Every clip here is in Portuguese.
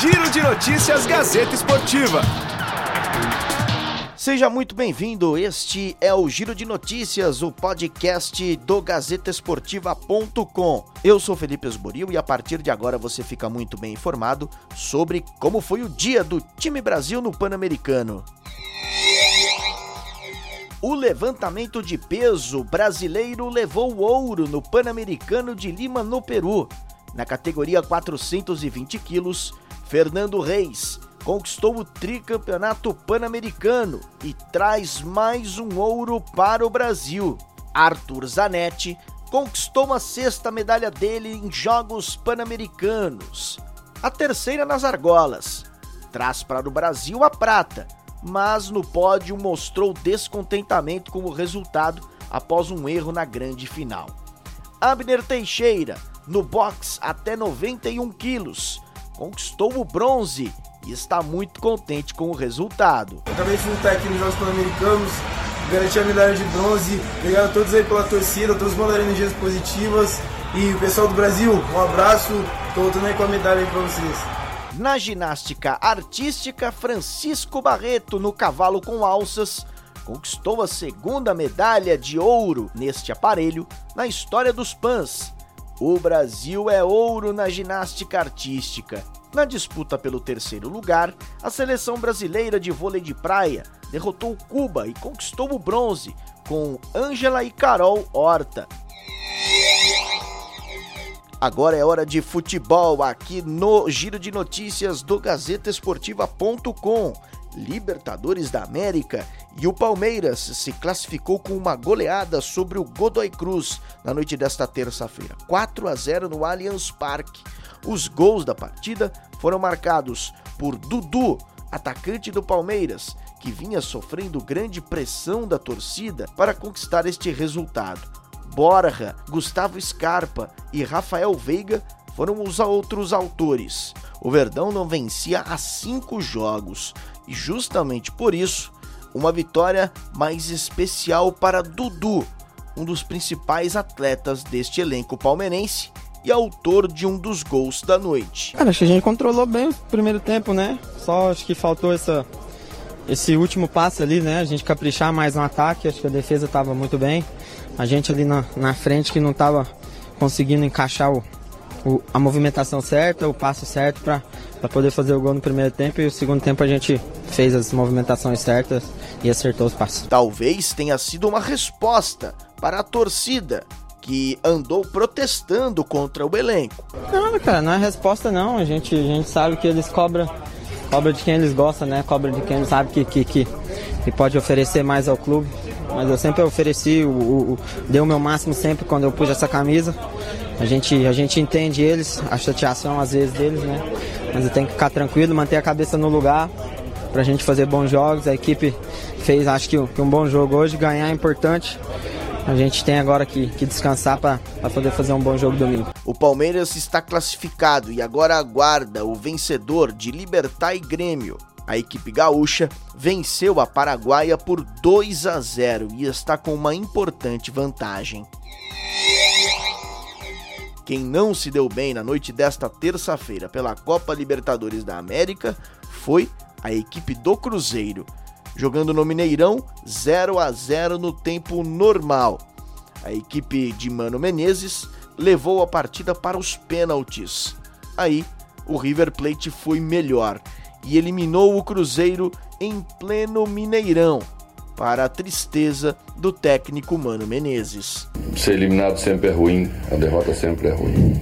Giro de Notícias Gazeta Esportiva. Seja muito bem-vindo. Este é o Giro de Notícias, o podcast do GazetaEsportiva.com. Eu sou Felipe Esboril e a partir de agora você fica muito bem informado sobre como foi o dia do time Brasil no Pan-Americano. O levantamento de peso brasileiro levou ouro no Pan-Americano de Lima, no Peru. Na categoria 420 quilos, Fernando Reis conquistou o tricampeonato pan-americano e traz mais um ouro para o Brasil. Arthur Zanetti conquistou uma sexta medalha dele em Jogos Pan-Americanos, a terceira nas argolas. Traz para o Brasil a prata, mas no pódio mostrou descontentamento com o resultado após um erro na grande final. Abner Teixeira, no box até 91 quilos, conquistou o bronze e está muito contente com o resultado. acabei de lutar aqui nos Jogos Pan-Americanos, garanti a medalha de bronze. Obrigado a todos aí pela torcida, todos mandaram energias positivas. E o pessoal do Brasil, um abraço. Tô voltando aí com a medalha aí pra vocês. Na ginástica artística, Francisco Barreto, no cavalo com alças, conquistou a segunda medalha de ouro neste aparelho na história dos PANs. O Brasil é ouro na ginástica artística. Na disputa pelo terceiro lugar, a seleção brasileira de vôlei de praia derrotou Cuba e conquistou o bronze com Ângela e Carol Horta. Agora é hora de futebol aqui no Giro de Notícias do GazetaEsportiva.com. Libertadores da América e o Palmeiras se classificou com uma goleada sobre o Godoy Cruz na noite desta terça-feira, 4 a 0 no Allianz Parque. Os gols da partida foram marcados por Dudu, atacante do Palmeiras, que vinha sofrendo grande pressão da torcida para conquistar este resultado. Borja, Gustavo Scarpa e Rafael Veiga foram os outros autores. O Verdão não vencia há cinco jogos e, justamente por isso, uma vitória mais especial para Dudu, um dos principais atletas deste elenco palmeirense e autor de um dos gols da noite. Cara, acho que a gente controlou bem o primeiro tempo, né? Só acho que faltou essa, esse último passe ali, né? A gente caprichar mais no ataque, acho que a defesa estava muito bem. A gente ali na, na frente que não estava conseguindo encaixar o, o, a movimentação certa, o passo certo para poder fazer o gol no primeiro tempo e o segundo tempo a gente fez as movimentações certas e acertou os passos. Talvez tenha sido uma resposta para a torcida que andou protestando contra o elenco. Não, cara, não é resposta não. A gente, a gente sabe que eles cobram cobra de quem eles gostam, né? Cobra de quem sabe que, que, que, que pode oferecer mais ao clube. Mas eu sempre ofereci, o, o, dei o meu máximo sempre quando eu pus essa camisa. A gente, a gente entende eles, a chateação às vezes deles, né? Mas eu tenho que ficar tranquilo, manter a cabeça no lugar para a gente fazer bons jogos. A equipe fez, acho que, um bom jogo hoje. Ganhar é importante. A gente tem agora que, que descansar para poder fazer um bom jogo domingo. O Palmeiras está classificado e agora aguarda o vencedor de Libertar e Grêmio. A equipe gaúcha venceu a Paraguaia por 2 a 0 e está com uma importante vantagem. Quem não se deu bem na noite desta terça-feira pela Copa Libertadores da América foi a equipe do Cruzeiro, jogando no Mineirão 0 a 0 no tempo normal. A equipe de Mano Menezes levou a partida para os pênaltis. Aí, o River Plate foi melhor e eliminou o Cruzeiro em pleno Mineirão, para a tristeza do técnico Mano Menezes. Ser eliminado sempre é ruim, a derrota sempre é ruim.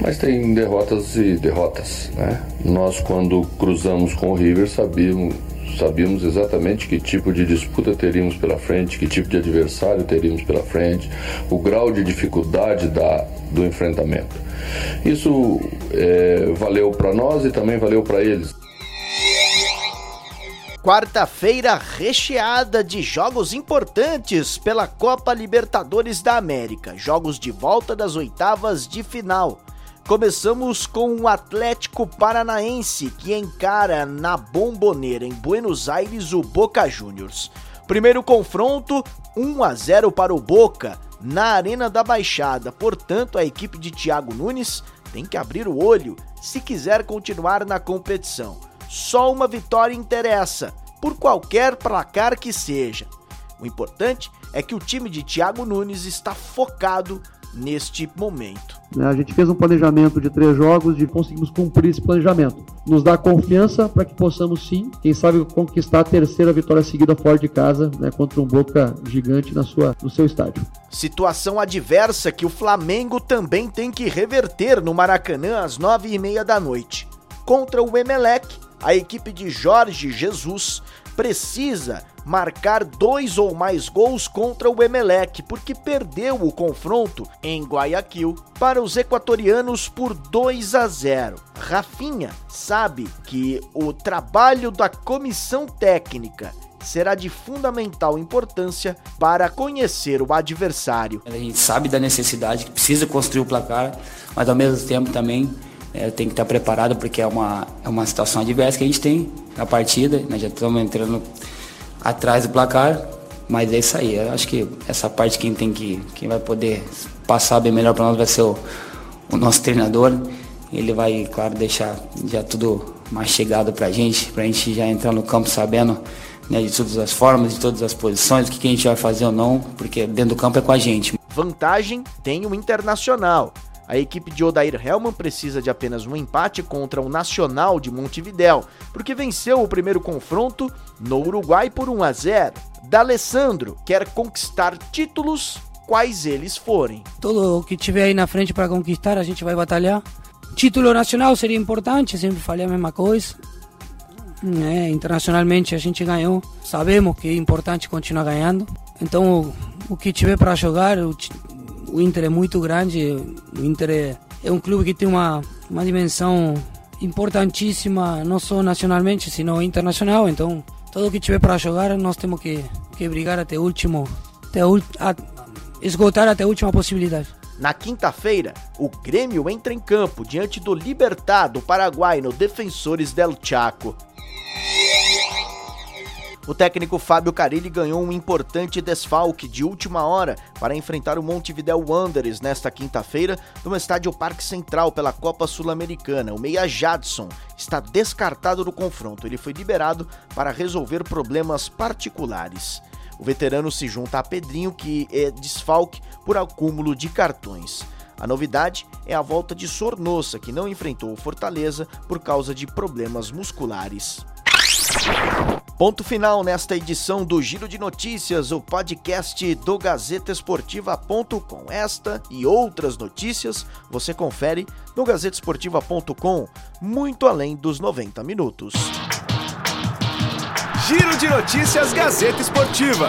Mas tem derrotas e derrotas, né? Nós quando cruzamos com o River sabíamos sabíamos exatamente que tipo de disputa teríamos pela frente, que tipo de adversário teríamos pela frente, o grau de dificuldade da, do enfrentamento. Isso é, valeu para nós e também valeu para eles. Quarta-feira recheada de jogos importantes pela Copa Libertadores da América, jogos de volta das oitavas de final. Começamos com o Atlético Paranaense, que encara na Bomboneira, em Buenos Aires, o Boca Juniors. Primeiro confronto, 1 a 0 para o Boca, na Arena da Baixada. Portanto, a equipe de Thiago Nunes tem que abrir o olho se quiser continuar na competição. Só uma vitória interessa, por qualquer placar que seja. O importante é que o time de Thiago Nunes está focado neste momento. Né, a gente fez um planejamento de três jogos e conseguimos cumprir esse planejamento. Nos dá confiança para que possamos sim, quem sabe, conquistar a terceira vitória seguida fora de casa né, contra um Boca gigante na sua, no seu estádio. Situação adversa que o Flamengo também tem que reverter no Maracanã às nove e meia da noite. Contra o Emelec, a equipe de Jorge Jesus precisa marcar dois ou mais gols contra o Emelec, porque perdeu o confronto em Guayaquil para os equatorianos por 2 a 0. Rafinha sabe que o trabalho da comissão técnica será de fundamental importância para conhecer o adversário. A gente sabe da necessidade que precisa construir o placar, mas ao mesmo tempo também é, tem que estar preparado porque é uma, é uma situação adversa que a gente tem na partida, nós né? já estamos entrando atrás do placar, mas é isso aí. Eu acho que essa parte quem tem que, quem vai poder passar bem melhor para nós vai ser o, o, nosso treinador. Ele vai, claro, deixar já tudo mais chegado para a gente, para a gente já entrar no campo sabendo né, de todas as formas, de todas as posições, o que, que a gente vai fazer ou não, porque dentro do campo é com a gente. Vantagem tem o Internacional. A equipe de Odair Helman precisa de apenas um empate contra o Nacional de Montevidéu, porque venceu o primeiro confronto no Uruguai por 1 a 0. D'Alessandro quer conquistar títulos, quais eles forem. Todo o que tiver aí na frente para conquistar, a gente vai batalhar. Título nacional seria importante, sempre falei a mesma coisa. É, internacionalmente a gente ganhou, sabemos que é importante continuar ganhando. Então o, o que tiver para jogar, o, o Inter é muito grande, o Inter é, é um clube que tem uma, uma dimensão importantíssima, não só nacionalmente, sino internacional. Então, tudo que tiver para jogar, nós temos que, que brigar até o último, até a, esgotar até a última possibilidade. Na quinta-feira, o Grêmio entra em campo diante do Libertad do Paraguai no Defensores del Chaco. O técnico Fábio Carilli ganhou um importante desfalque de última hora para enfrentar o Montevideo Wanderers nesta quinta-feira no estádio Parque Central pela Copa Sul-Americana. O meia Jadson está descartado do confronto. Ele foi liberado para resolver problemas particulares. O veterano se junta a Pedrinho, que é desfalque por acúmulo de cartões. A novidade é a volta de Sornosa, que não enfrentou o Fortaleza por causa de problemas musculares. Ponto final nesta edição do Giro de Notícias, o podcast do GazetaEsportiva.com. Esta e outras notícias você confere no GazetaEsportiva.com, muito além dos 90 minutos. Giro de Notícias Gazeta Esportiva.